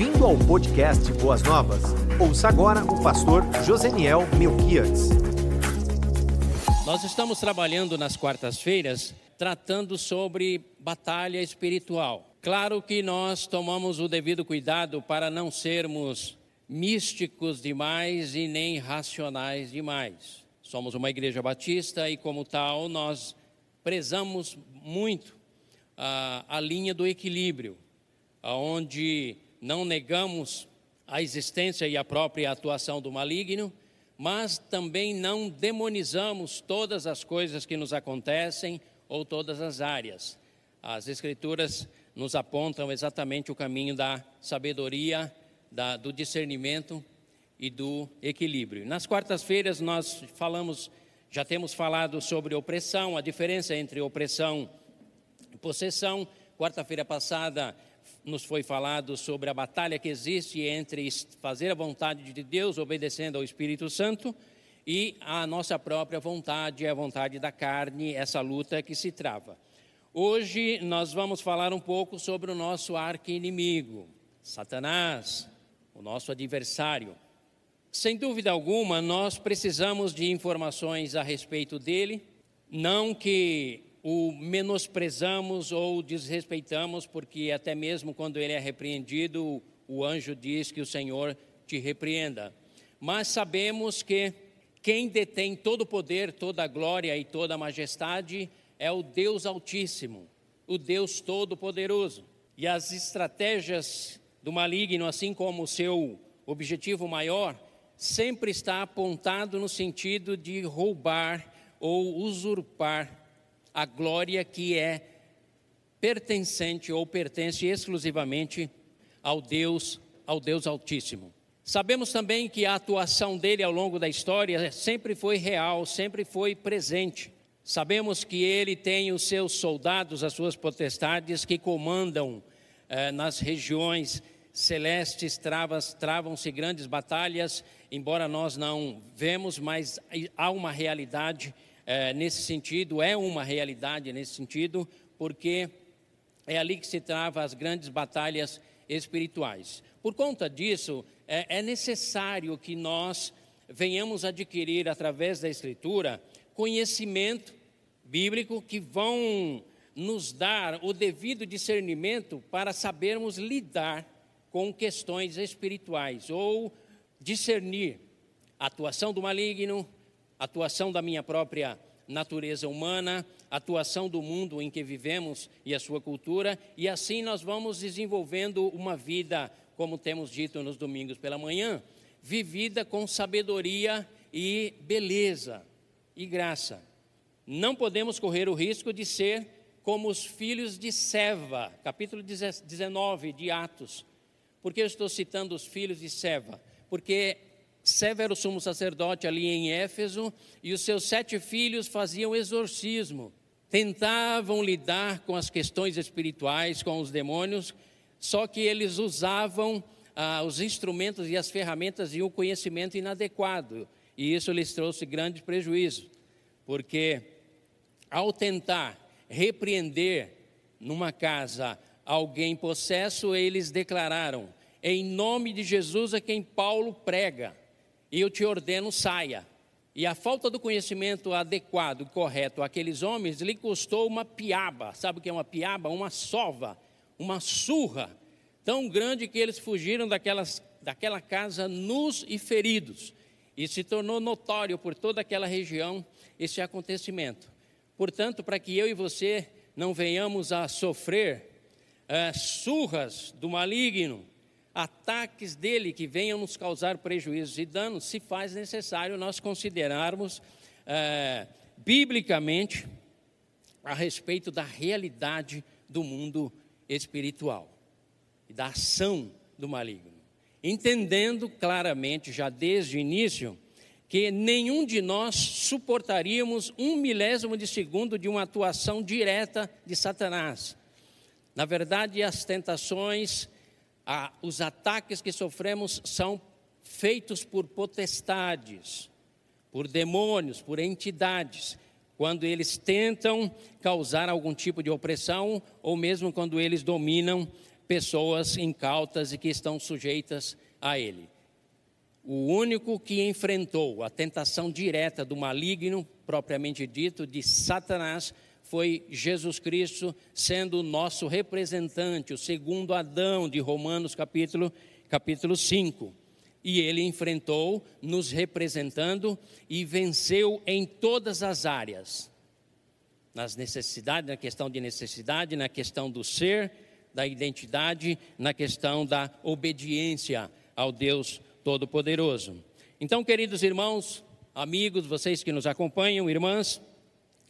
Bem-vindo ao podcast Boas Novas. Ouça agora o pastor Joseniel Melquiades. Nós estamos trabalhando nas quartas-feiras tratando sobre batalha espiritual. Claro que nós tomamos o devido cuidado para não sermos místicos demais e nem racionais demais. Somos uma igreja batista e, como tal, nós prezamos muito a, a linha do equilíbrio, onde não negamos a existência e a própria atuação do maligno, mas também não demonizamos todas as coisas que nos acontecem ou todas as áreas. As Escrituras nos apontam exatamente o caminho da sabedoria, da, do discernimento e do equilíbrio. Nas quartas-feiras nós falamos, já temos falado sobre opressão, a diferença entre opressão e possessão. Quarta-feira passada nos foi falado sobre a batalha que existe entre fazer a vontade de Deus, obedecendo ao Espírito Santo, e a nossa própria vontade, a vontade da carne, essa luta que se trava. Hoje nós vamos falar um pouco sobre o nosso arqui-inimigo, Satanás, o nosso adversário. Sem dúvida alguma, nós precisamos de informações a respeito dele, não que o menosprezamos ou desrespeitamos, porque até mesmo quando ele é repreendido, o anjo diz que o Senhor te repreenda. Mas sabemos que quem detém todo o poder, toda a glória e toda a majestade é o Deus Altíssimo, o Deus Todo-Poderoso. E as estratégias do maligno, assim como o seu objetivo maior, sempre está apontado no sentido de roubar ou usurpar a glória que é pertencente ou pertence exclusivamente ao Deus, ao Deus Altíssimo. Sabemos também que a atuação dele ao longo da história sempre foi real, sempre foi presente. Sabemos que ele tem os seus soldados, as suas potestades que comandam eh, nas regiões celestes, travas, travam-se grandes batalhas, embora nós não vemos, mas há uma realidade eh, nesse sentido, é uma realidade nesse sentido, porque é ali que se trava as grandes batalhas espirituais. Por conta disso, é, é necessário que nós venhamos adquirir através da Escritura conhecimento bíblico que vão nos dar o devido discernimento para sabermos lidar com questões espirituais ou discernir a atuação do maligno, atuação da minha própria natureza humana, atuação do mundo em que vivemos e a sua cultura, e assim nós vamos desenvolvendo uma vida, como temos dito nos domingos pela manhã, vivida com sabedoria e beleza e graça. Não podemos correr o risco de ser como os filhos de Seva, capítulo 19 de Atos. Por que eu estou citando os filhos de Seva? Porque Seva era o sumo sacerdote ali em Éfeso e os seus sete filhos faziam exorcismo, tentavam lidar com as questões espirituais, com os demônios, só que eles usavam ah, os instrumentos e as ferramentas e o conhecimento inadequado, e isso lhes trouxe grande prejuízo, porque ao tentar repreender numa casa alguém possesso, eles declararam: Em nome de Jesus a quem Paulo prega, eu te ordeno, saia. E a falta do conhecimento adequado, correto àqueles homens, lhe custou uma piaba. Sabe o que é uma piaba? Uma sova, uma surra, tão grande que eles fugiram daquelas, daquela casa nus e feridos. E se tornou notório por toda aquela região esse acontecimento. Portanto, para que eu e você não venhamos a sofrer é, surras do maligno, ataques dele que venham nos causar prejuízos e danos, se faz necessário nós considerarmos é, biblicamente a respeito da realidade do mundo espiritual e da ação do maligno. Entendendo claramente, já desde o início, que nenhum de nós suportaríamos um milésimo de segundo de uma atuação direta de Satanás. Na verdade, as tentações, os ataques que sofremos são feitos por potestades, por demônios, por entidades, quando eles tentam causar algum tipo de opressão ou mesmo quando eles dominam pessoas incautas e que estão sujeitas a ele. O único que enfrentou a tentação direta do maligno, propriamente dito, de Satanás, foi Jesus Cristo, sendo o nosso representante, o segundo Adão de Romanos capítulo, capítulo 5. E ele enfrentou, nos representando, e venceu em todas as áreas. Nas necessidades, na questão de necessidade, na questão do ser, da identidade, na questão da obediência ao Deus Todo-Poderoso. Então, queridos irmãos, amigos, vocês que nos acompanham, irmãs,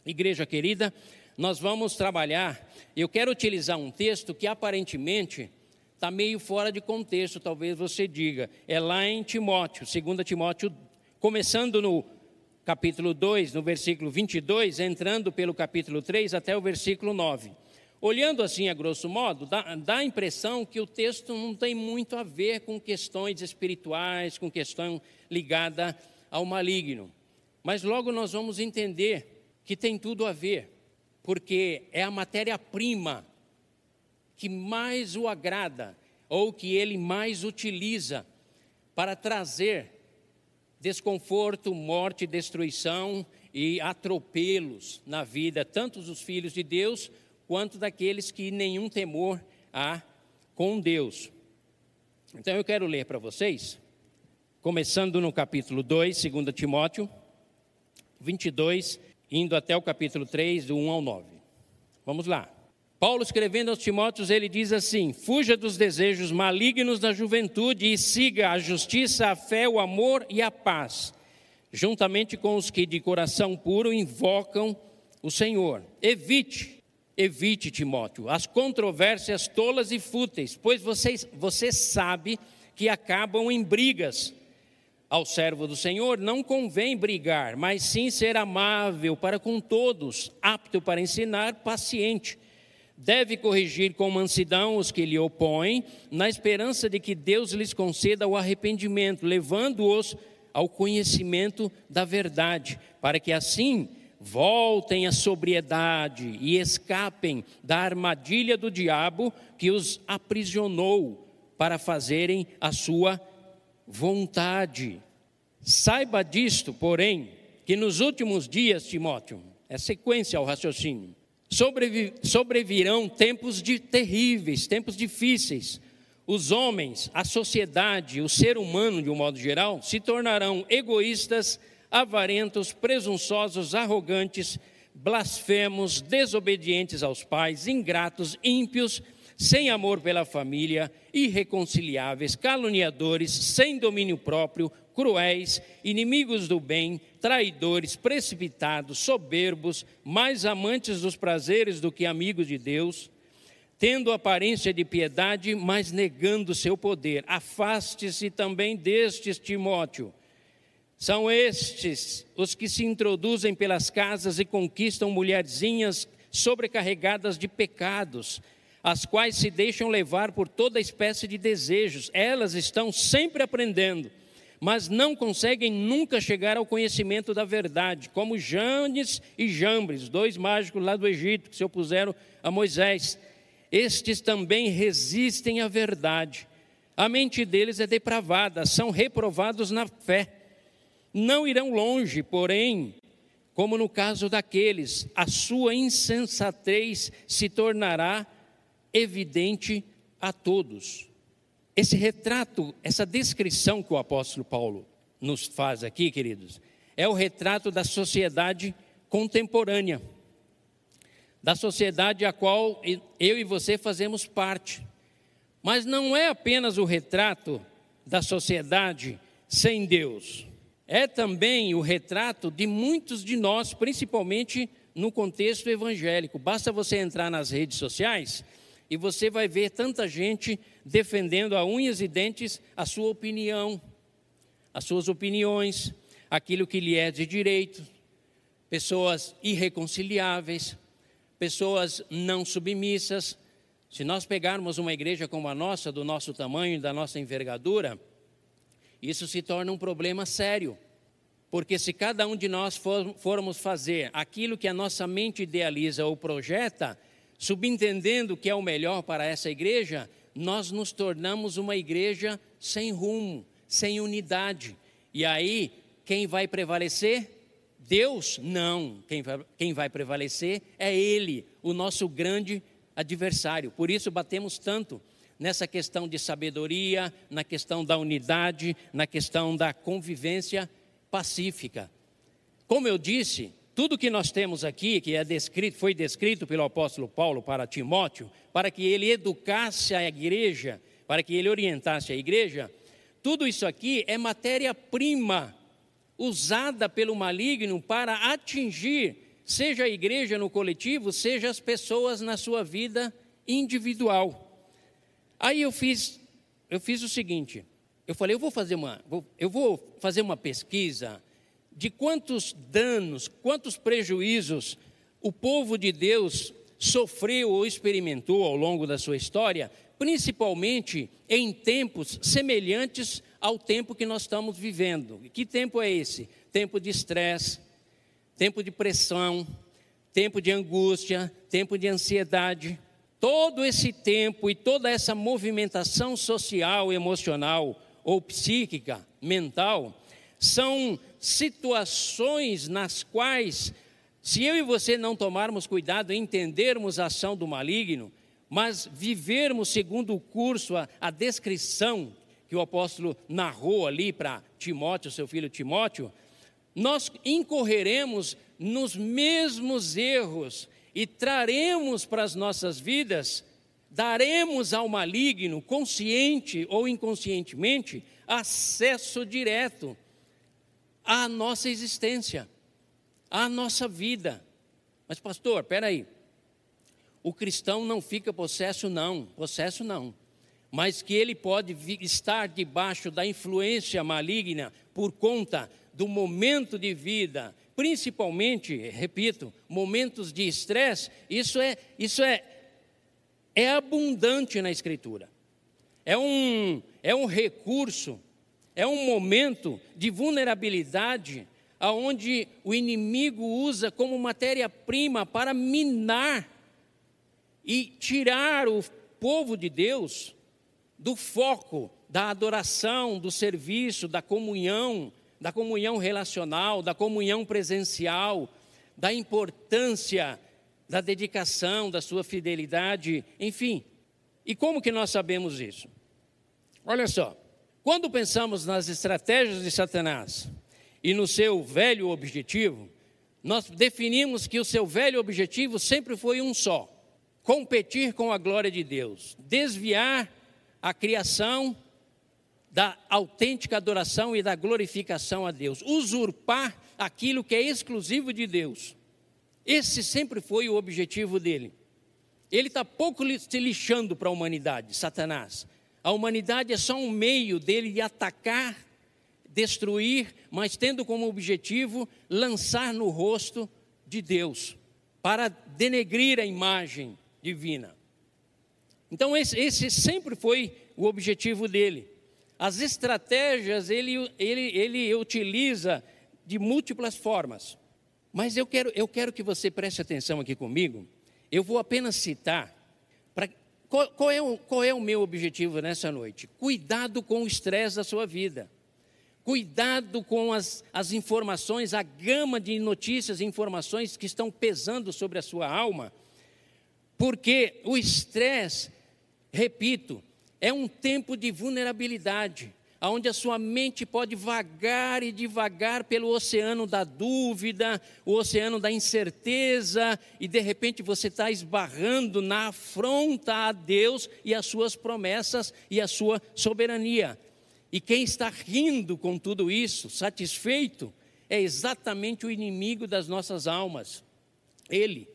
igreja querida, nós vamos trabalhar. Eu quero utilizar um texto que aparentemente está meio fora de contexto, talvez você diga. É lá em Timóteo, 2 Timóteo, começando no capítulo 2, no versículo 22, entrando pelo capítulo 3 até o versículo 9. Olhando assim a grosso modo, dá, dá, a impressão que o texto não tem muito a ver com questões espirituais, com questão ligada ao maligno. Mas logo nós vamos entender que tem tudo a ver, porque é a matéria-prima que mais o agrada, ou que ele mais utiliza para trazer desconforto, morte, destruição e atropelos na vida, tanto dos filhos de Deus quanto daqueles que nenhum temor há com Deus. Então eu quero ler para vocês, começando no capítulo 2, 2 Timóteo 22, indo até o capítulo 3, do 1 ao 9. Vamos lá. Paulo escrevendo aos Timóteos, ele diz assim: Fuja dos desejos malignos da juventude e siga a justiça, a fé, o amor e a paz, juntamente com os que de coração puro invocam o Senhor. Evite Evite, Timóteo, as controvérsias tolas e fúteis, pois você, você sabe que acabam em brigas. Ao servo do Senhor não convém brigar, mas sim ser amável para com todos, apto para ensinar, paciente. Deve corrigir com mansidão os que lhe opõem, na esperança de que Deus lhes conceda o arrependimento, levando-os ao conhecimento da verdade, para que assim voltem à sobriedade e escapem da armadilha do diabo que os aprisionou para fazerem a sua vontade. Saiba disto, porém, que nos últimos dias, Timóteo, é sequência ao raciocínio, sobrevi sobrevirão tempos de terríveis, tempos difíceis. Os homens, a sociedade, o ser humano de um modo geral, se tornarão egoístas, avarentos, presunçosos, arrogantes, blasfemos, desobedientes aos pais, ingratos, ímpios, sem amor pela família, irreconciliáveis, caluniadores, sem domínio próprio, cruéis, inimigos do bem, traidores, precipitados, soberbos, mais amantes dos prazeres do que amigos de Deus, tendo aparência de piedade, mas negando seu poder. Afaste-se também destes, Timóteo são estes os que se introduzem pelas casas e conquistam mulherzinhas sobrecarregadas de pecados, as quais se deixam levar por toda espécie de desejos. Elas estão sempre aprendendo, mas não conseguem nunca chegar ao conhecimento da verdade, como Janes e Jambres, dois mágicos lá do Egito que se opuseram a Moisés. Estes também resistem à verdade. A mente deles é depravada, são reprovados na fé não irão longe, porém, como no caso daqueles, a sua insensatez se tornará evidente a todos. Esse retrato, essa descrição que o apóstolo Paulo nos faz aqui, queridos, é o retrato da sociedade contemporânea, da sociedade a qual eu e você fazemos parte. Mas não é apenas o retrato da sociedade sem Deus é também o retrato de muitos de nós, principalmente no contexto evangélico. Basta você entrar nas redes sociais e você vai ver tanta gente defendendo a unhas e dentes a sua opinião, as suas opiniões, aquilo que lhe é de direito, pessoas irreconciliáveis, pessoas não submissas. Se nós pegarmos uma igreja como a nossa, do nosso tamanho, da nossa envergadura, isso se torna um problema sério. Porque se cada um de nós for, formos fazer aquilo que a nossa mente idealiza ou projeta, subentendendo que é o melhor para essa igreja, nós nos tornamos uma igreja sem rumo, sem unidade. E aí, quem vai prevalecer? Deus? Não. Quem vai, quem vai prevalecer é Ele, o nosso grande adversário. Por isso batemos tanto nessa questão de sabedoria, na questão da unidade, na questão da convivência pacífica. Como eu disse, tudo que nós temos aqui, que é descrito, foi descrito pelo apóstolo Paulo para Timóteo, para que ele educasse a igreja, para que ele orientasse a igreja, tudo isso aqui é matéria-prima usada pelo maligno para atingir, seja a igreja no coletivo, seja as pessoas na sua vida individual. Aí eu fiz, eu fiz o seguinte, eu falei, eu vou fazer uma, eu vou fazer uma pesquisa de quantos danos, quantos prejuízos o povo de Deus sofreu ou experimentou ao longo da sua história, principalmente em tempos semelhantes ao tempo que nós estamos vivendo. Que tempo é esse? Tempo de estresse, tempo de pressão, tempo de angústia, tempo de ansiedade todo esse tempo e toda essa movimentação social, emocional ou psíquica, mental, são situações nas quais, se eu e você não tomarmos cuidado, entendermos a ação do maligno, mas vivermos segundo o curso, a, a descrição que o apóstolo narrou ali para Timóteo, seu filho Timóteo, nós incorreremos nos mesmos erros e traremos para as nossas vidas, daremos ao maligno, consciente ou inconscientemente, acesso direto à nossa existência, à nossa vida. Mas, pastor, aí. O cristão não fica possesso, não, possesso não. Mas que ele pode estar debaixo da influência maligna por conta do momento de vida, principalmente, repito, momentos de estresse, isso é, isso é, é abundante na Escritura. É um, é um recurso, é um momento de vulnerabilidade aonde o inimigo usa como matéria-prima para minar e tirar o povo de Deus do foco da adoração, do serviço, da comunhão, da comunhão relacional, da comunhão presencial, da importância da dedicação, da sua fidelidade, enfim. E como que nós sabemos isso? Olha só, quando pensamos nas estratégias de Satanás e no seu velho objetivo, nós definimos que o seu velho objetivo sempre foi um só: competir com a glória de Deus, desviar a criação da autêntica adoração e da glorificação a Deus, usurpar aquilo que é exclusivo de Deus. Esse sempre foi o objetivo dele. Ele está pouco se lixando para a humanidade, Satanás. A humanidade é só um meio dele de atacar, destruir, mas tendo como objetivo lançar no rosto de Deus, para denegrir a imagem divina. Então, esse, esse sempre foi o objetivo dele. As estratégias ele, ele, ele utiliza de múltiplas formas. Mas eu quero, eu quero que você preste atenção aqui comigo. Eu vou apenas citar. Qual, qual, é o, qual é o meu objetivo nessa noite? Cuidado com o estresse da sua vida. Cuidado com as, as informações, a gama de notícias e informações que estão pesando sobre a sua alma. Porque o estresse, repito, é um tempo de vulnerabilidade, onde a sua mente pode vagar e devagar pelo oceano da dúvida, o oceano da incerteza, e de repente você está esbarrando na afronta a Deus e as suas promessas e a sua soberania. E quem está rindo com tudo isso, satisfeito, é exatamente o inimigo das nossas almas. Ele,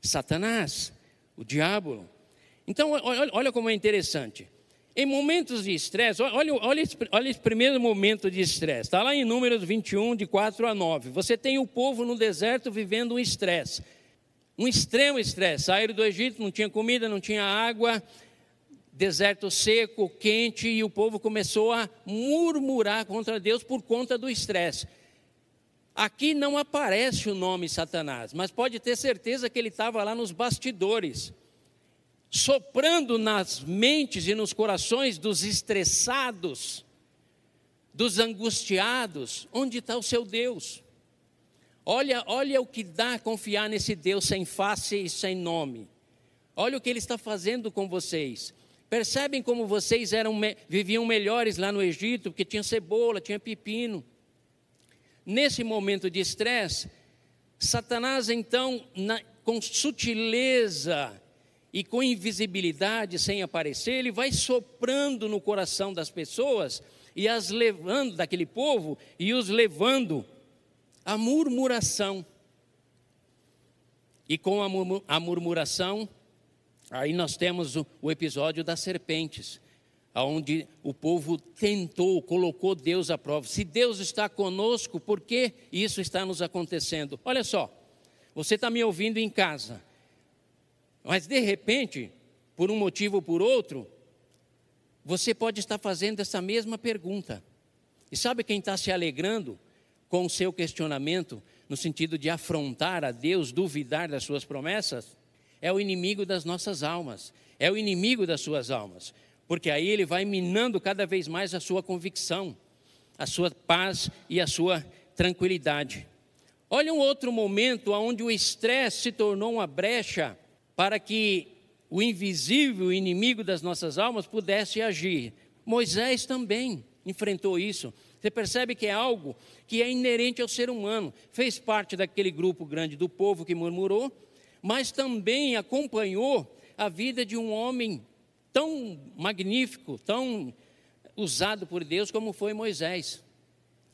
Satanás, o diabo, então, olha, como é interessante. Em momentos de estresse, olha, olha, olha esse primeiro momento de estresse, está lá em Números 21, de 4 a 9. Você tem o povo no deserto vivendo um estresse, um extremo estresse. Saíram do Egito, não tinha comida, não tinha água, deserto seco, quente, e o povo começou a murmurar contra Deus por conta do estresse. Aqui não aparece o nome Satanás, mas pode ter certeza que ele estava lá nos bastidores soprando nas mentes e nos corações dos estressados, dos angustiados. Onde está o seu Deus? Olha, olha o que dá confiar nesse Deus sem face e sem nome. Olha o que ele está fazendo com vocês. Percebem como vocês eram, viviam melhores lá no Egito, porque tinha cebola, tinha pepino. Nesse momento de estresse, Satanás então, na, com sutileza e com invisibilidade, sem aparecer, ele vai soprando no coração das pessoas e as levando daquele povo e os levando à murmuração. E com a murmuração, aí nós temos o, episódio das serpentes, onde o povo tentou, colocou Deus à prova. Se Deus está conosco, por que isso está nos acontecendo? Olha só, você está me ouvindo em casa, mas de repente, por um motivo ou por outro, você pode estar fazendo essa mesma pergunta. E sabe quem está se alegrando com o seu questionamento, no sentido de afrontar a Deus, duvidar das suas promessas? É o inimigo das nossas almas, é o inimigo das suas almas, porque aí ele vai minando cada vez mais a sua convicção, a sua paz e a sua tranquilidade. Olha um outro momento onde o estresse se tornou uma brecha para que o invisível inimigo das nossas almas pudesse agir. Moisés também enfrentou isso. Você percebe que é algo que é inerente ao ser humano. Fez parte daquele grupo grande do povo que murmurou, mas também acompanhou a vida de um homem tão magnífico, tão usado por Deus como foi Moisés.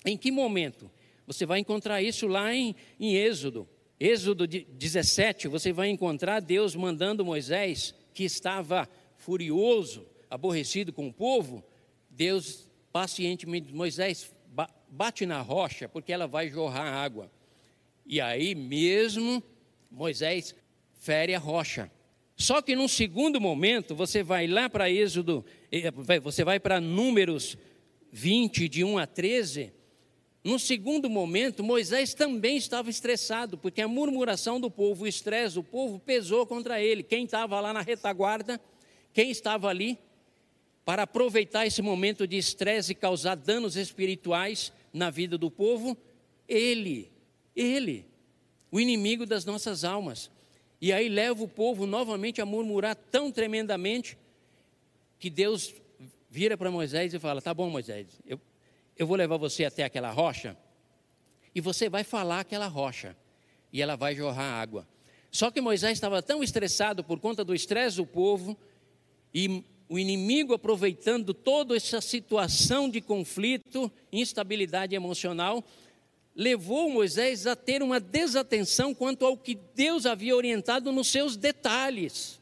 Em que momento? Você vai encontrar isso lá em, em Êxodo. Êxodo 17, você vai encontrar Deus mandando Moisés, que estava furioso, aborrecido com o povo, Deus pacientemente, Moisés, bate na rocha, porque ela vai jorrar água. E aí mesmo, Moisés fere a rocha. Só que num segundo momento, você vai lá para Êxodo, eh, você vai para Números 20, de 1 a 13, no segundo momento, Moisés também estava estressado, porque a murmuração do povo, o estresse do povo pesou contra ele. Quem estava lá na retaguarda, quem estava ali para aproveitar esse momento de estresse e causar danos espirituais na vida do povo? Ele, ele, o inimigo das nossas almas. E aí leva o povo novamente a murmurar tão tremendamente que Deus vira para Moisés e fala: Tá bom, Moisés, eu, eu vou levar você até aquela rocha e você vai falar aquela rocha e ela vai jorrar água. Só que Moisés estava tão estressado por conta do estresse do povo e o inimigo aproveitando toda essa situação de conflito, instabilidade emocional, levou Moisés a ter uma desatenção quanto ao que Deus havia orientado nos seus detalhes.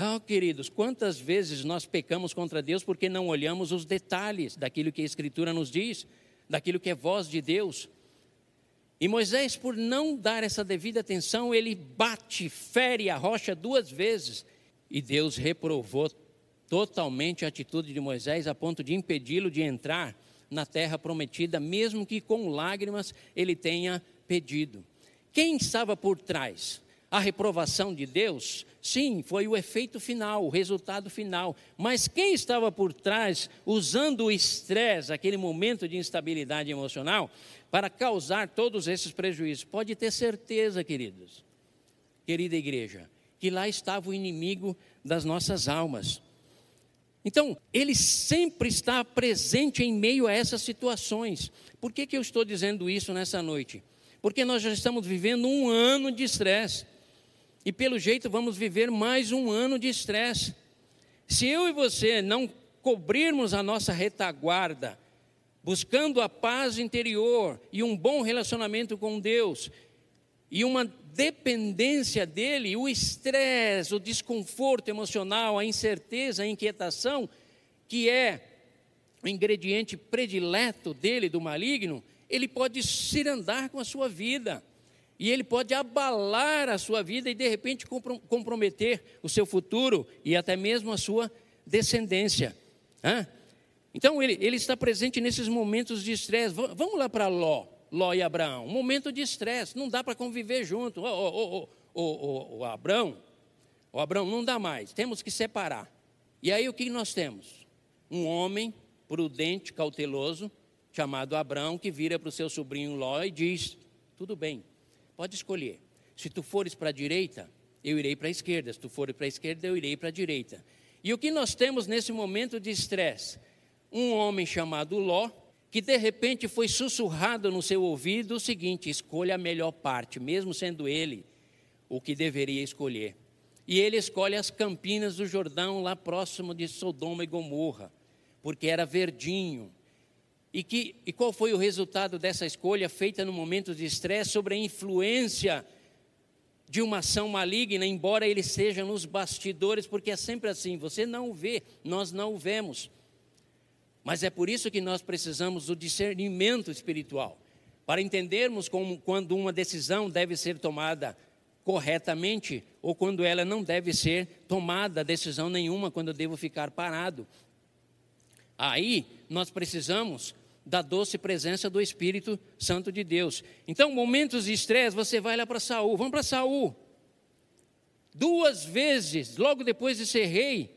Ah, queridos, quantas vezes nós pecamos contra Deus porque não olhamos os detalhes daquilo que a Escritura nos diz, daquilo que é voz de Deus. E Moisés, por não dar essa devida atenção, ele bate, fere a rocha duas vezes. E Deus reprovou totalmente a atitude de Moisés a ponto de impedi-lo de entrar na terra prometida, mesmo que com lágrimas ele tenha pedido. Quem estava por trás? A reprovação de Deus Sim, foi o efeito final, o resultado final. Mas quem estava por trás, usando o estresse, aquele momento de instabilidade emocional, para causar todos esses prejuízos? Pode ter certeza, queridos, querida igreja, que lá estava o inimigo das nossas almas. Então, ele sempre está presente em meio a essas situações. Por que, que eu estou dizendo isso nessa noite? Porque nós já estamos vivendo um ano de estresse. E pelo jeito vamos viver mais um ano de estresse. Se eu e você não cobrirmos a nossa retaguarda, buscando a paz interior e um bom relacionamento com Deus, e uma dependência dele, o estresse, o desconforto emocional, a incerteza, a inquietação, que é o ingrediente predileto dele, do maligno, ele pode cirandar com a sua vida. E ele pode abalar a sua vida e de repente comprometer o seu futuro e até mesmo a sua descendência. Então ele, ele está presente nesses momentos de estresse. Vamos lá para Ló, Ló e Abraão. Um momento de estresse, não dá para conviver junto. Ô, ô, ô, Abraão, O Abraão, não dá mais, temos que separar. E aí o que nós temos? Um homem prudente, cauteloso, chamado Abraão, que vira para o seu sobrinho Ló e diz: Tudo bem, pode escolher. Se tu fores para a direita, eu irei para a esquerda. Se tu fores para a esquerda, eu irei para a direita. E o que nós temos nesse momento de estresse? Um homem chamado Ló, que de repente foi sussurrado no seu ouvido o seguinte: escolha a melhor parte, mesmo sendo ele o que deveria escolher. E ele escolhe as campinas do Jordão, lá próximo de Sodoma e Gomorra, porque era verdinho. E, que, e qual foi o resultado dessa escolha feita no momento de estresse sobre a influência de uma ação maligna, embora ele seja nos bastidores, porque é sempre assim: você não o vê, nós não o vemos. Mas é por isso que nós precisamos do discernimento espiritual, para entendermos como, quando uma decisão deve ser tomada corretamente ou quando ela não deve ser tomada decisão nenhuma, quando eu devo ficar parado. Aí nós precisamos da doce presença do Espírito Santo de Deus. Então, momentos de estresse, você vai lá para Saul, vamos para Saul. Duas vezes, logo depois de ser rei,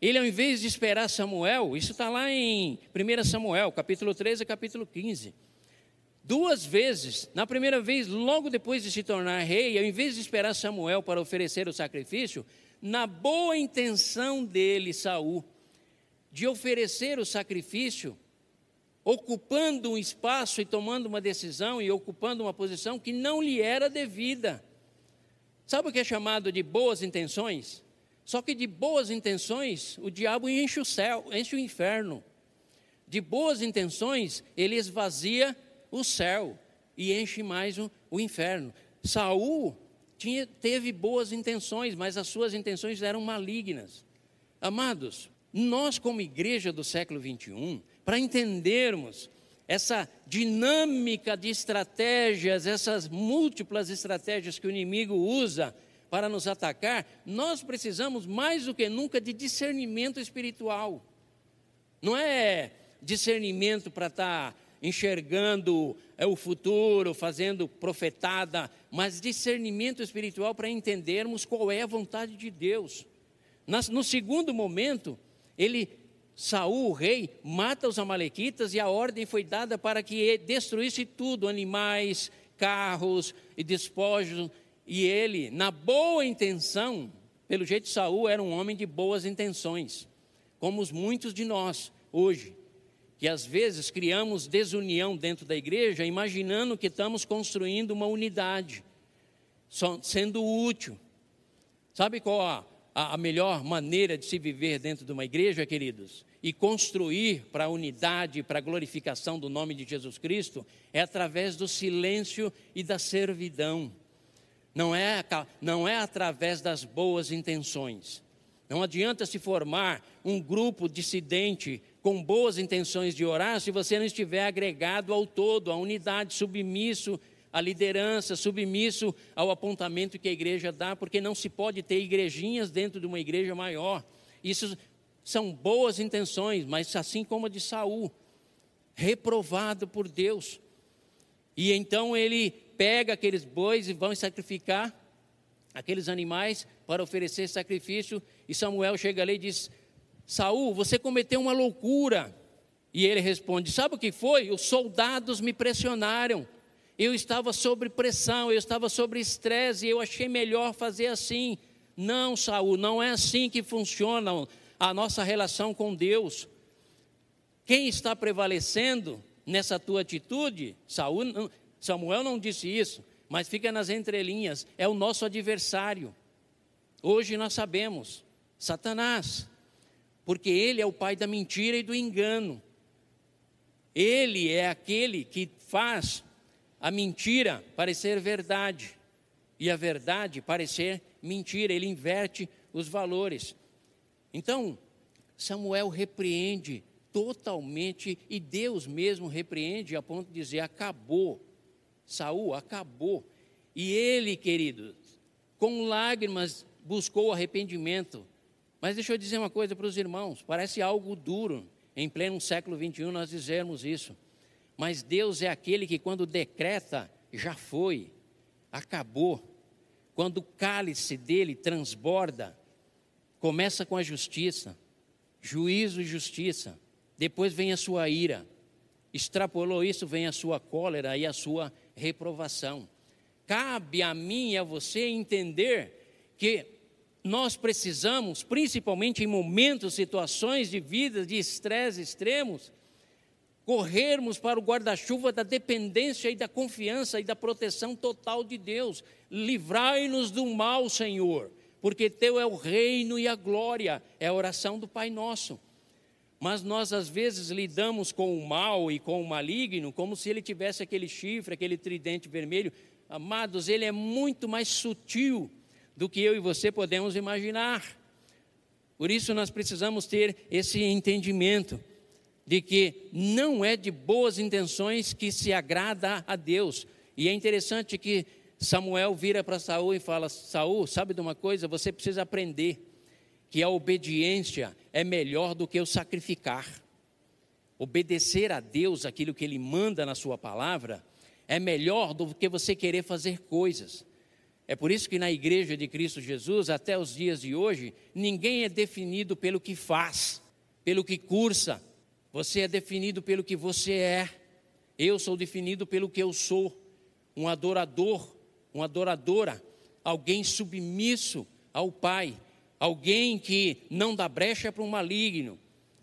ele, ao invés de esperar Samuel, isso está lá em 1 Samuel, capítulo 13 e capítulo 15. Duas vezes, na primeira vez, logo depois de se tornar rei, ao invés de esperar Samuel para oferecer o sacrifício, na boa intenção dele, Saul, de oferecer o sacrifício, ocupando um espaço e tomando uma decisão e ocupando uma posição que não lhe era devida. Sabe o que é chamado de boas intenções? Só que de boas intenções, o diabo enche o céu, enche o inferno. De boas intenções, ele esvazia o céu e enche mais o, o inferno. Saul tinha, teve boas intenções, mas as suas intenções eram malignas. Amados, nós como igreja do século 21, para entendermos essa dinâmica de estratégias, essas múltiplas estratégias que o inimigo usa para nos atacar, nós precisamos mais do que nunca de discernimento espiritual. Não é discernimento para estar tá enxergando é, o futuro, fazendo profetada, mas discernimento espiritual para entendermos qual é a vontade de Deus. No segundo momento, ele Saul, o rei, mata os amalequitas e a ordem foi dada para que destruísse tudo, animais, carros e despojos e ele, na boa intenção, pelo jeito Saul era um homem de boas intenções, como os muitos de nós hoje, que às vezes criamos desunião dentro da igreja, imaginando que estamos construindo uma unidade, sendo útil. Sabe qual a, a melhor maneira de se viver dentro de uma igreja, queridos? E construir para a unidade, para a glorificação do nome de Jesus Cristo, é através do silêncio e da servidão não é, não é através das boas intenções. Não adianta se formar um grupo dissidente com boas intenções de orar se você não estiver agregado ao todo, à unidade, submisso à liderança, submisso ao apontamento que a igreja dá, porque não se pode ter igrejinhas dentro de uma igreja maior. Isso são boas intenções, mas assim como a de Saul, reprovado por Deus. E então ele pega aqueles bois e vão sacrificar aqueles animais para oferecer sacrifício. E Samuel chega ali e diz: Saul, você cometeu uma loucura. E ele responde: Sabe o que foi? Os soldados me pressionaram. Eu estava sob pressão, eu estava sob estresse, e eu achei melhor fazer assim. Não, Saul, não é assim que funciona a nossa relação com Deus. Quem está prevalecendo nessa tua atitude, Saul, Samuel não disse isso, mas fica nas entrelinhas, é o nosso adversário. Hoje nós sabemos, Satanás, porque ele é o pai da mentira e do engano. Ele é aquele que faz a mentira parecer verdade e a verdade parecer mentira, ele inverte os valores. Então, Samuel repreende totalmente e Deus mesmo repreende a ponto de dizer: acabou Saul acabou. E ele, queridos, com lágrimas buscou arrependimento. Mas deixa eu dizer uma coisa para os irmãos: parece algo duro, em pleno século 21, nós dizermos isso. Mas Deus é aquele que, quando decreta, já foi, acabou. quando o cálice dele transborda, começa com a justiça, juízo e justiça, depois vem a sua ira, extrapolou isso, vem a sua cólera e a sua reprovação. Cabe a mim e a você entender que nós precisamos, principalmente em momentos, situações de vida, de estresse extremos, corrermos para o guarda-chuva da dependência e da confiança e da proteção total de Deus. Livrai-nos do mal, Senhor, porque teu é o reino e a glória, é a oração do Pai Nosso. Mas nós às vezes lidamos com o mal e com o maligno como se ele tivesse aquele chifre, aquele tridente vermelho. Amados, ele é muito mais sutil do que eu e você podemos imaginar. Por isso nós precisamos ter esse entendimento de que não é de boas intenções que se agrada a Deus. E é interessante que Samuel vira para Saul e fala: Saul, sabe de uma coisa? Você precisa aprender que a obediência é melhor do que o sacrificar. Obedecer a Deus aquilo que Ele manda na Sua palavra é melhor do que você querer fazer coisas. É por isso que na igreja de Cristo Jesus, até os dias de hoje, ninguém é definido pelo que faz, pelo que cursa. Você é definido pelo que você é. Eu sou definido pelo que eu sou. Um adorador, uma adoradora, alguém submisso ao Pai, alguém que não dá brecha para um maligno,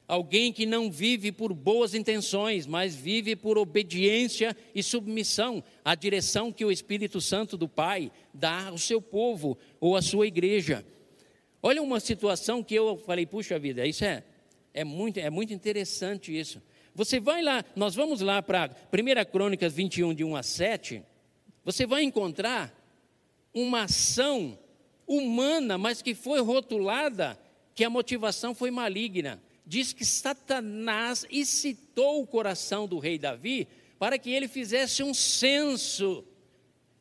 alguém que não vive por boas intenções, mas vive por obediência e submissão à direção que o Espírito Santo do Pai dá ao seu povo ou à sua igreja. Olha uma situação que eu falei, puxa vida, isso é, é, muito, é muito interessante isso. Você vai lá, nós vamos lá para 1 Crônicas 21, de 1 a 7, você vai encontrar uma ação humana, mas que foi rotulada que a motivação foi maligna diz que Satanás excitou o coração do rei Davi para que ele fizesse um censo,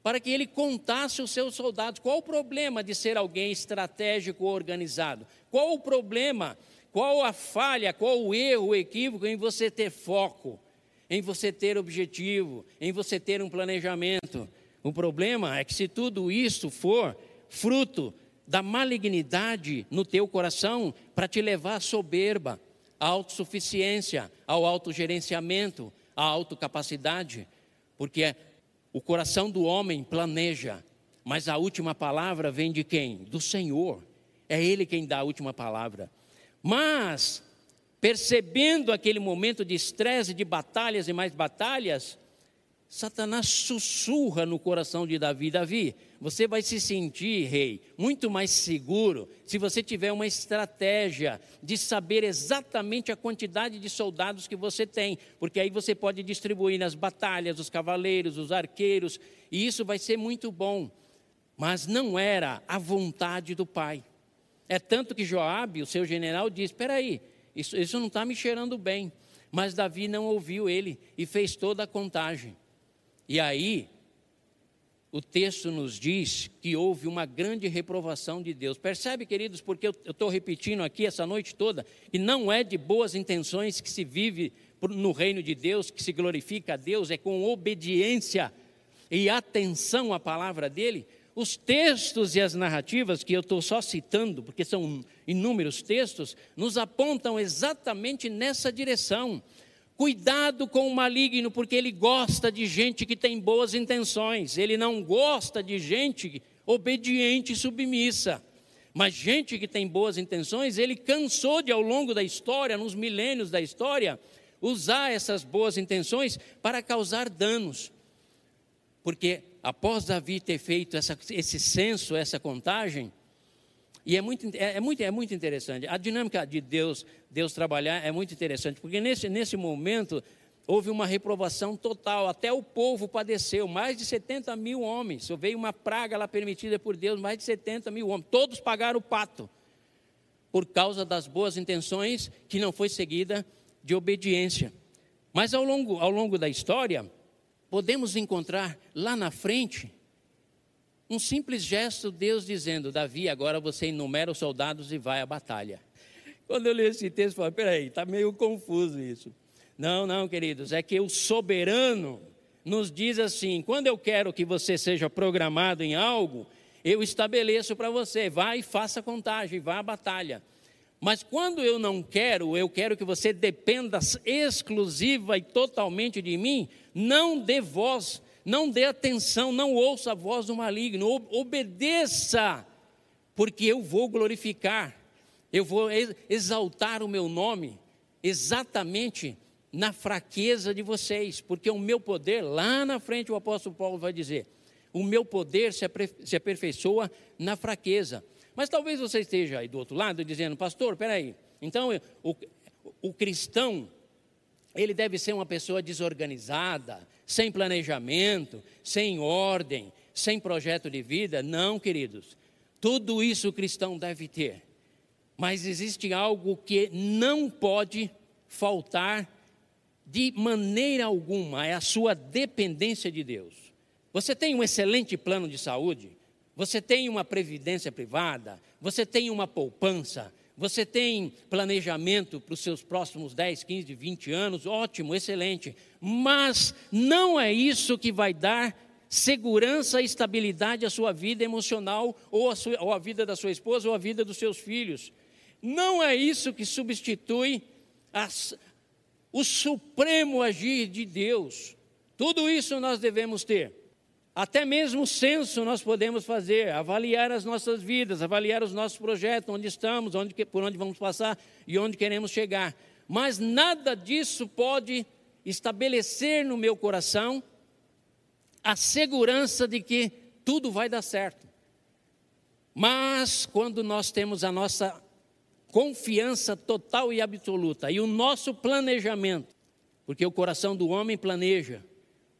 para que ele contasse os seus soldados. Qual o problema de ser alguém estratégico organizado? Qual o problema? Qual a falha, qual o erro, o equívoco em você ter foco, em você ter objetivo, em você ter um planejamento? O problema é que se tudo isso for fruto da malignidade no teu coração para te levar à soberba, à autossuficiência, ao autogerenciamento, à autocapacidade, porque o coração do homem planeja, mas a última palavra vem de quem? Do Senhor. É Ele quem dá a última palavra. Mas, percebendo aquele momento de estresse, de batalhas e mais batalhas, Satanás sussurra no coração de Davi: Davi, você vai se sentir, rei, muito mais seguro se você tiver uma estratégia de saber exatamente a quantidade de soldados que você tem, porque aí você pode distribuir nas batalhas os cavaleiros, os arqueiros, e isso vai ser muito bom. Mas não era a vontade do pai. É tanto que Joabe, o seu general, diz: Espera aí, isso, isso não está me cheirando bem. Mas Davi não ouviu ele e fez toda a contagem. E aí, o texto nos diz que houve uma grande reprovação de Deus. Percebe, queridos, porque eu estou repetindo aqui essa noite toda, e não é de boas intenções que se vive no reino de Deus, que se glorifica a Deus, é com obediência e atenção à palavra dele. Os textos e as narrativas que eu estou só citando, porque são inúmeros textos, nos apontam exatamente nessa direção. Cuidado com o maligno, porque ele gosta de gente que tem boas intenções, ele não gosta de gente obediente e submissa. Mas gente que tem boas intenções, ele cansou de, ao longo da história, nos milênios da história, usar essas boas intenções para causar danos. Porque após Davi ter feito essa, esse censo, essa contagem, e é muito, é, é, muito, é muito interessante. A dinâmica de Deus, Deus trabalhar é muito interessante, porque nesse, nesse momento houve uma reprovação total, até o povo padeceu, mais de 70 mil homens. Veio uma praga lá permitida por Deus, mais de 70 mil homens. Todos pagaram o pato, por causa das boas intenções que não foi seguida de obediência. Mas ao longo, ao longo da história, podemos encontrar lá na frente um simples gesto, Deus dizendo: Davi, agora você enumera os soldados e vai à batalha. Quando eu li esse texto, eu falei: peraí, está meio confuso isso. Não, não, queridos, é que o soberano nos diz assim: quando eu quero que você seja programado em algo, eu estabeleço para você, vai e faça contagem, vá à batalha. Mas quando eu não quero, eu quero que você dependa exclusiva e totalmente de mim, não dê voz, não dê atenção, não ouça a voz do maligno, obedeça, porque eu vou glorificar, eu vou exaltar o meu nome exatamente na fraqueza de vocês, porque o meu poder, lá na frente o apóstolo Paulo vai dizer, o meu poder se, aperfeiçoa na fraqueza. Mas talvez você esteja aí do outro lado dizendo, pastor, peraí, então o, o cristão, ele deve ser uma pessoa desorganizada, sem planejamento, sem ordem, sem projeto de vida? Não, queridos. Tudo isso o cristão deve ter. Mas existe algo que não pode faltar de maneira alguma, é a sua dependência de Deus. Você tem um excelente plano de saúde, você tem uma previdência privada, você tem uma poupança, você tem planejamento para os seus próximos 10, 15, 20 anos, ótimo, excelente. Mas não é isso que vai dar segurança e estabilidade à sua vida emocional, ou à, sua, ou à vida da sua esposa, ou à vida dos seus filhos. Não é isso que substitui as, o supremo agir de Deus. Tudo isso nós devemos ter. Até mesmo o censo nós podemos fazer, avaliar as nossas vidas, avaliar os nossos projetos, onde estamos, onde, por onde vamos passar e onde queremos chegar. Mas nada disso pode estabelecer no meu coração a segurança de que tudo vai dar certo. Mas quando nós temos a nossa confiança total e absoluta e o nosso planejamento, porque o coração do homem planeja,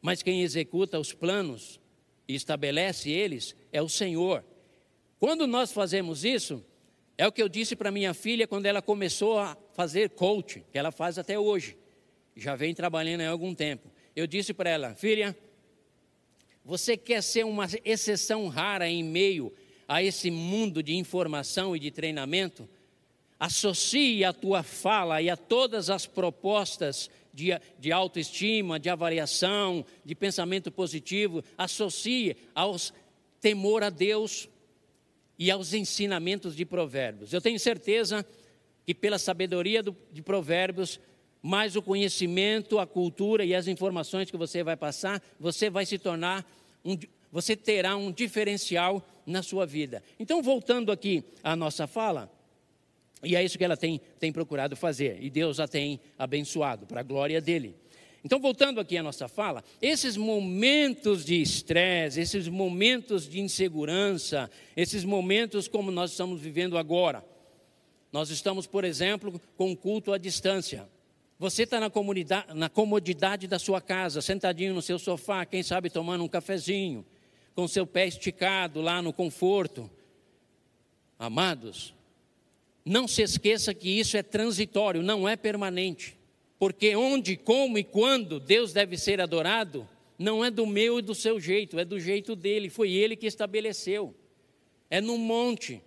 mas quem executa os planos estabelece eles é o Senhor. Quando nós fazemos isso, é o que eu disse para minha filha quando ela começou a fazer coaching, que ela faz até hoje. Já vem trabalhando há algum tempo. Eu disse para ela, filha, você quer ser uma exceção rara em meio a esse mundo de informação e de treinamento? Associe a tua fala e a todas as propostas de, de autoestima, de avaliação, de pensamento positivo, associe aos temor a Deus e aos ensinamentos de Provérbios. Eu tenho certeza que pela sabedoria do, de Provérbios, mais o conhecimento, a cultura e as informações que você vai passar, você vai se tornar um, você terá um diferencial na sua vida. Então, voltando aqui à nossa fala, e é isso que ela tem, tem procurado fazer. E Deus a tem abençoado, para a glória dele. Então, voltando aqui à nossa fala, esses momentos de estresse, esses momentos de insegurança, esses momentos como nós estamos vivendo agora. Nós estamos, por exemplo, com culto à distância. Você está na, na comodidade da sua casa, sentadinho no seu sofá, quem sabe tomando um cafezinho, com seu pé esticado lá no conforto. Amados, não se esqueça que isso é transitório, não é permanente. Porque onde, como e quando Deus deve ser adorado, não é do meu e do seu jeito, é do jeito dele, foi ele que estabeleceu. É no monte.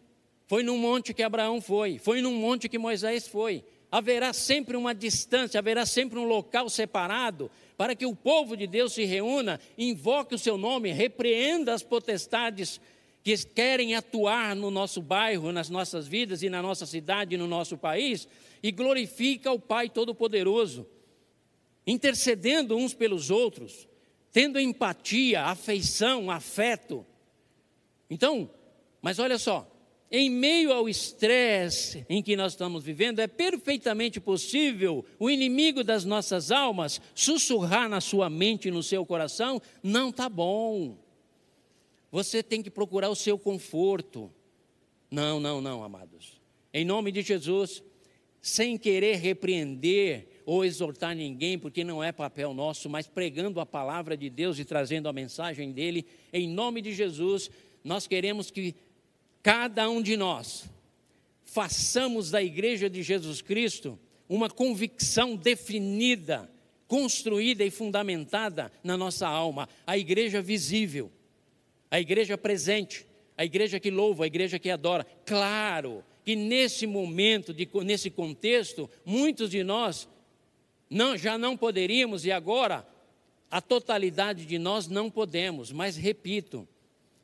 Foi no monte que Abraão foi, foi no monte que Moisés foi. Haverá sempre uma distância, haverá sempre um local separado para que o povo de Deus se reúna, invoque o seu nome, repreenda as potestades que querem atuar no nosso bairro, nas nossas vidas e na nossa cidade, no nosso país, e glorifica o Pai Todo-Poderoso, intercedendo uns pelos outros, tendo empatia, afeição, afeto. Então, mas olha só, em meio ao estresse em que nós estamos vivendo, é perfeitamente possível o inimigo das nossas almas sussurrar na sua mente e no seu coração: não está bom, você tem que procurar o seu conforto. Não, não, não, amados. Em nome de Jesus, sem querer repreender ou exortar ninguém, porque não é papel nosso, mas pregando a palavra de Deus e trazendo a mensagem dele, em nome de Jesus, nós queremos que cada um de nós façamos da igreja de Jesus Cristo uma convicção definida, construída e fundamentada na nossa alma, a igreja visível a igreja presente, a igreja que louva, a igreja que adora. Claro que nesse momento, de, nesse contexto, muitos de nós não, já não poderíamos, e agora a totalidade de nós não podemos, mas repito,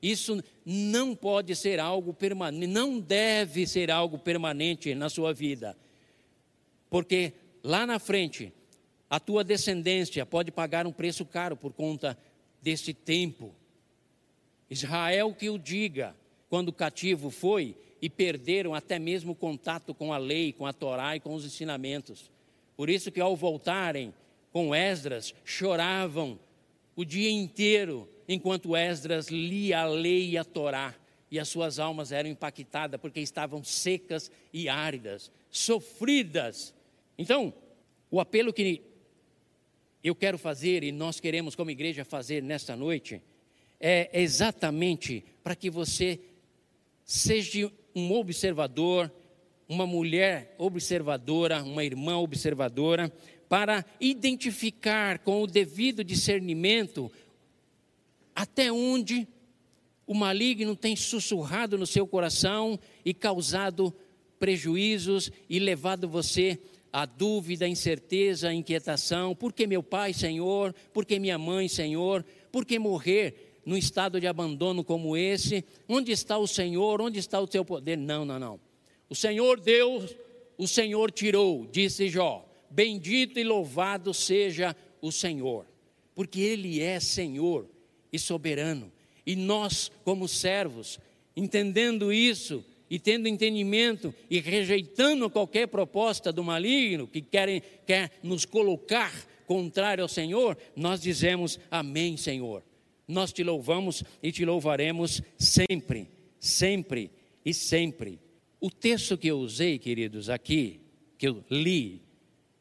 Isso não pode ser algo permanente, não deve ser algo permanente na sua vida. Porque lá na frente, a tua descendência pode pagar um preço caro por conta desse tempo. Israel que o diga, quando cativo foi e perderam até mesmo o contato com a lei, com a Torá e com os ensinamentos. Por isso que ao voltarem com Esdras, choravam o dia inteiro, enquanto Esdras lia a lei e a Torá, e as suas almas eram impactadas porque estavam secas e áridas, sofridas. Então, o apelo que eu quero fazer e nós queremos, como igreja, fazer nesta noite é exatamente para que você seja um observador, uma mulher observadora, uma irmã observadora, para identificar com o devido discernimento até onde o maligno tem sussurrado no seu coração e causado prejuízos e levado você à dúvida, incerteza, inquietação. Por que meu pai, Senhor? Por que minha mãe, Senhor? Por que morrer num estado de abandono como esse? Onde está o Senhor? Onde está o teu poder? Não, não, não. O Senhor Deus, o Senhor tirou, disse Jó. Bendito e louvado seja o Senhor, porque Ele é Senhor e soberano. E nós, como servos, entendendo isso e tendo entendimento e rejeitando qualquer proposta do maligno que querem, quer nos colocar contrário ao Senhor, nós dizemos amém, Senhor. Nós te louvamos e te louvaremos sempre, sempre e sempre. O texto que eu usei, queridos, aqui, que eu li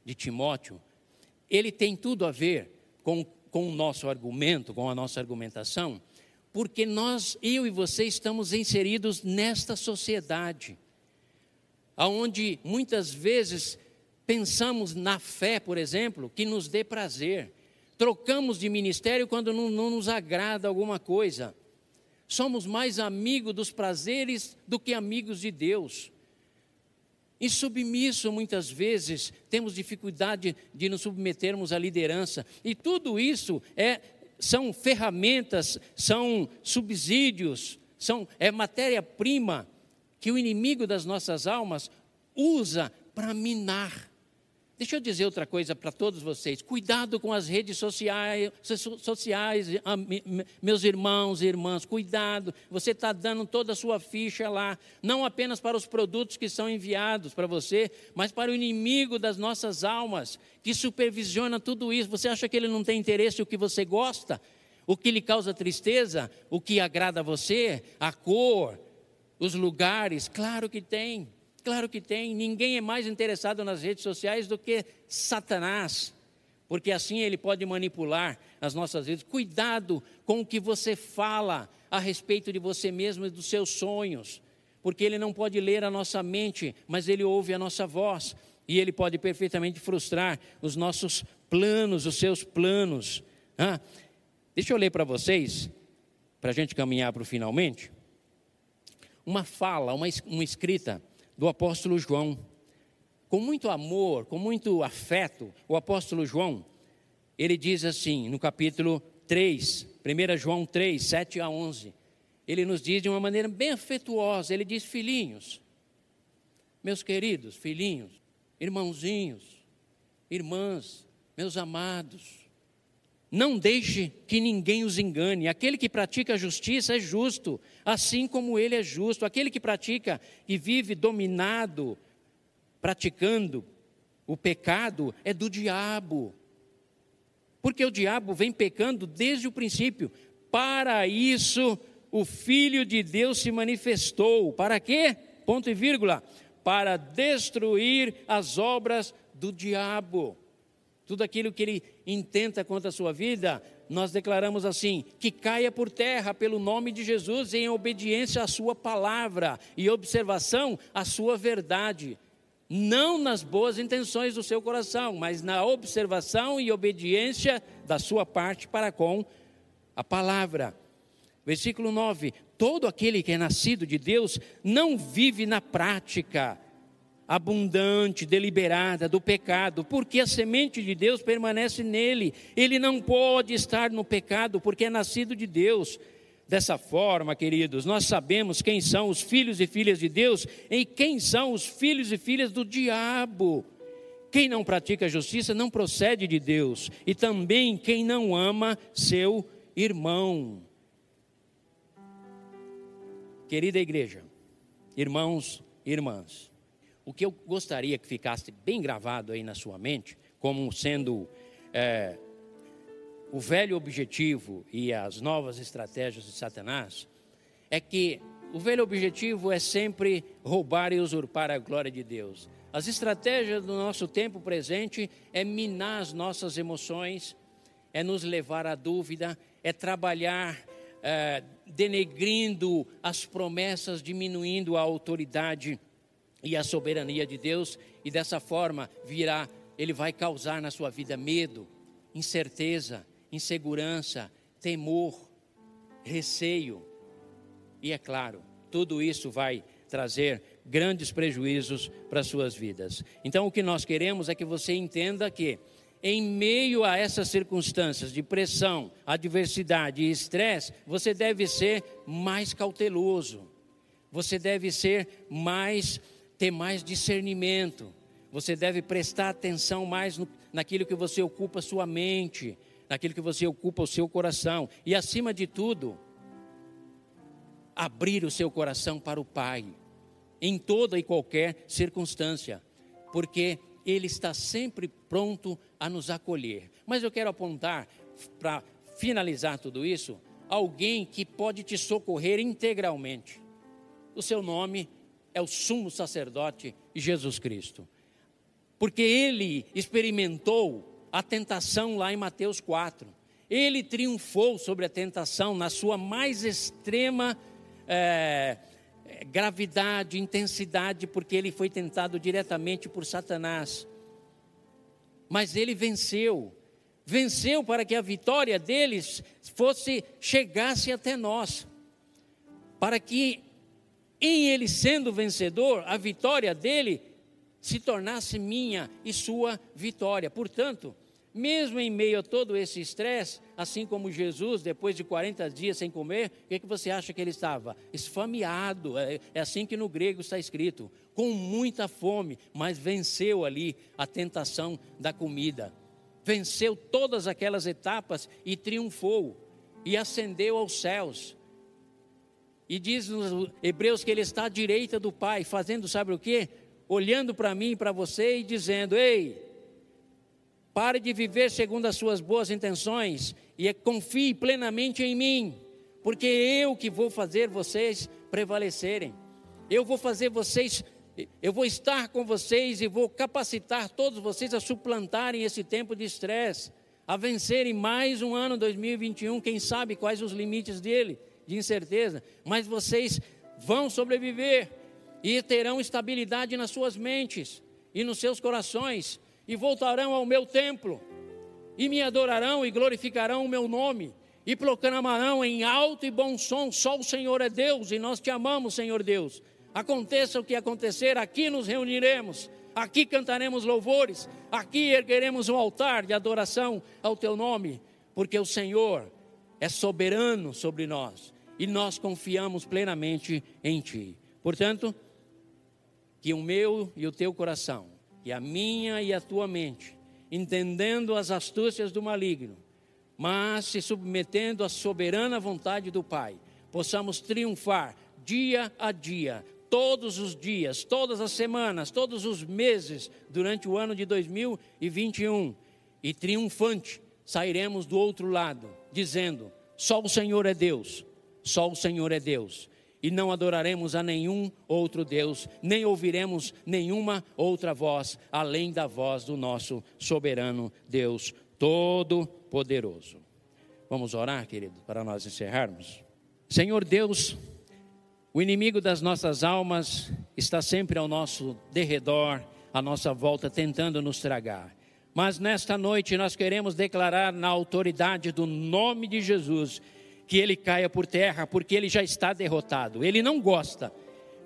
de Timóteo, ele tem tudo a ver com, com o nosso argumento, com a nossa argumentação, porque nós, eu e você, estamos inseridos nesta sociedade, aonde muitas vezes pensamos na fé, por exemplo, que nos dê prazer, trocamos de ministério quando não, não nos agrada alguma coisa, somos mais amigos dos prazeres do que amigos de Deus. E submisso, muitas vezes, temos dificuldade de nos submetermos à liderança. E tudo isso é, são ferramentas, são subsídios, são, é matéria-prima que o inimigo das nossas almas usa para minar Deixa eu dizer outra coisa para todos vocês. Cuidado com as redes sociais, sociais meus irmãos e irmãs. Cuidado. Você está dando toda a sua ficha lá. Não apenas para os produtos que são enviados para você, mas para o inimigo das nossas almas, que supervisiona tudo isso. Você acha que ele não tem interesse o que você gosta? O que lhe causa tristeza? O que agrada a você? A cor? Os lugares? Claro que tem. Claro que tem, ninguém é mais interessado nas redes sociais do que Satanás, porque assim ele pode manipular as nossas vidas. Cuidado com o que você fala a respeito de você mesmo e dos seus sonhos, porque ele não pode ler a nossa mente, mas ele ouve a nossa voz e ele pode perfeitamente frustrar os nossos planos, os seus planos. Ah, deixa eu ler para vocês, para a gente caminhar para o finalmente, uma fala, uma, uma escrita do apóstolo João. Com muito amor, com muito afeto, o apóstolo João, ele diz assim, no capítulo 3, 1 João 3, 7 a 11, ele nos diz de uma maneira bem afetuosa, ele diz: Filhinhos, meus queridos filhinhos, irmãozinhos, irmãs, meus amados, não deixe que ninguém os engane. Aquele que pratica a justiça é justo, assim como ele é justo. Aquele que pratica e vive dominado, praticando o pecado, é do diabo. Porque o diabo vem pecando desde o princípio. Para isso, o Filho de Deus se manifestou. Para quê? Ponto e vírgula. Para destruir as obras do diabo tudo aquilo que ele intenta contra a sua vida, nós declaramos assim: que caia por terra pelo nome de Jesus em obediência à sua palavra e observação à sua verdade. Não nas boas intenções do seu coração, mas na observação e obediência da sua parte para com a palavra. Versículo 9: Todo aquele que é nascido de Deus não vive na prática abundante, deliberada do pecado, porque a semente de Deus permanece nele. Ele não pode estar no pecado porque é nascido de Deus. Dessa forma, queridos, nós sabemos quem são os filhos e filhas de Deus e quem são os filhos e filhas do diabo. Quem não pratica justiça não procede de Deus, e também quem não ama seu irmão. Querida igreja, irmãos e irmãs, o que eu gostaria que ficasse bem gravado aí na sua mente, como sendo é, o velho objetivo e as novas estratégias de Satanás é que o velho objetivo é sempre roubar e usurpar a glória de Deus. As estratégias do nosso tempo presente é minar as nossas emoções, é nos levar à dúvida, é trabalhar é, denegrindo as promessas, diminuindo a autoridade e a soberania de Deus, e dessa forma virá, ele vai causar na sua vida medo, incerteza, insegurança, temor, receio. E é claro, tudo isso vai trazer grandes prejuízos para as suas vidas. Então, o que nós queremos é que você entenda que, em meio a essas circunstâncias de pressão, adversidade e estresse, você deve ser mais cauteloso. Você deve ser mais ter mais discernimento. Você deve prestar atenção mais no, naquilo que você ocupa sua mente, naquilo que você ocupa o seu coração. E acima de tudo, abrir o seu coração para o Pai, em toda e qualquer circunstância, porque Ele está sempre pronto a nos acolher. Mas eu quero apontar, para finalizar tudo isso, alguém que pode te socorrer integralmente. O seu nome é o sumo sacerdote Jesus Cristo. Porque ele experimentou a tentação lá em Mateus 4. Ele triunfou sobre a tentação na sua mais extrema é, gravidade, intensidade, porque ele foi tentado diretamente por Satanás. Mas ele venceu. Venceu para que a vitória deles fosse chegasse até nós. Para que em ele sendo vencedor, a vitória dele se tornasse minha e sua vitória. Portanto, mesmo em meio a todo esse estresse, assim como Jesus, depois de 40 dias sem comer, o que, que você acha que ele estava? Esfameado, é, é assim que no grego está escrito, com muita fome, mas venceu ali a tentação da comida. Venceu todas aquelas etapas e triunfou, e ascendeu aos céus. E diz nos Hebreus que ele está à direita do Pai, fazendo sabe o que? Olhando para mim para você e dizendo: Ei, Pare de viver segundo as suas boas intenções e confie plenamente em mim, porque eu que vou fazer vocês prevalecerem. Eu vou fazer vocês, eu vou estar com vocês e vou capacitar todos vocês a suplantarem esse tempo de estresse, a vencerem mais um ano 2021, quem sabe quais os limites dele, de incerteza, mas vocês vão sobreviver e terão estabilidade nas suas mentes e nos seus corações e voltarão ao meu templo, e me adorarão e glorificarão o meu nome, e proclamarão em alto e bom som: só o Senhor é Deus, e nós te amamos, Senhor Deus. Aconteça o que acontecer, aqui nos reuniremos, aqui cantaremos louvores, aqui ergueremos um altar de adoração ao teu nome, porque o Senhor é soberano sobre nós e nós confiamos plenamente em ti. Portanto, que o meu e o teu coração e a minha e a tua mente, entendendo as astúcias do maligno, mas se submetendo à soberana vontade do Pai, possamos triunfar dia a dia, todos os dias, todas as semanas, todos os meses durante o ano de 2021 e triunfante sairemos do outro lado, dizendo: só o Senhor é Deus, só o Senhor é Deus e não adoraremos a nenhum outro Deus, nem ouviremos nenhuma outra voz, além da voz do nosso soberano Deus Todo-Poderoso. Vamos orar, querido, para nós encerrarmos. Senhor Deus, o inimigo das nossas almas está sempre ao nosso derredor, à nossa volta, tentando nos tragar. Mas nesta noite nós queremos declarar na autoridade do nome de Jesus que ele caia por terra, porque ele já está derrotado. Ele não gosta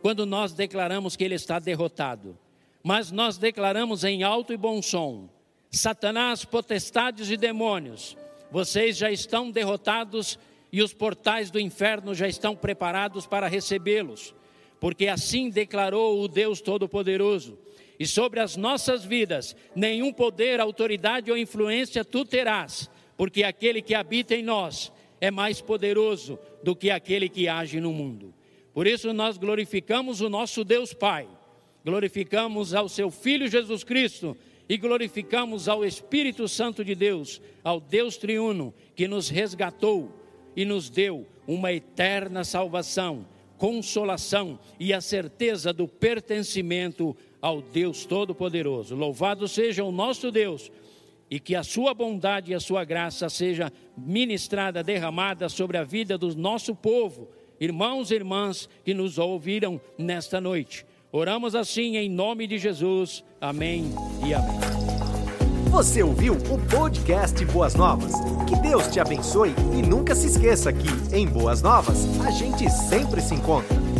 quando nós declaramos que ele está derrotado, mas nós declaramos em alto e bom som: Satanás, potestades e demônios, vocês já estão derrotados e os portais do inferno já estão preparados para recebê-los, porque assim declarou o Deus Todo-Poderoso. E sobre as nossas vidas, nenhum poder, autoridade ou influência tu terás, porque aquele que habita em nós é mais poderoso do que aquele que age no mundo. Por isso nós glorificamos o nosso Deus Pai, glorificamos ao seu Filho Jesus Cristo e glorificamos ao Espírito Santo de Deus, ao Deus triuno que nos resgatou e nos deu uma eterna salvação, consolação e a certeza do pertencimento ao Deus Todo-Poderoso. Louvado seja o nosso Deus e que a sua bondade e a sua graça seja ministrada, derramada sobre a vida do nosso povo irmãos e irmãs que nos ouviram nesta noite. Oramos assim em nome de Jesus. Amém e amém. Você ouviu o podcast Boas Novas? Que Deus te abençoe e nunca se esqueça que, em Boas Novas, a gente sempre se encontra.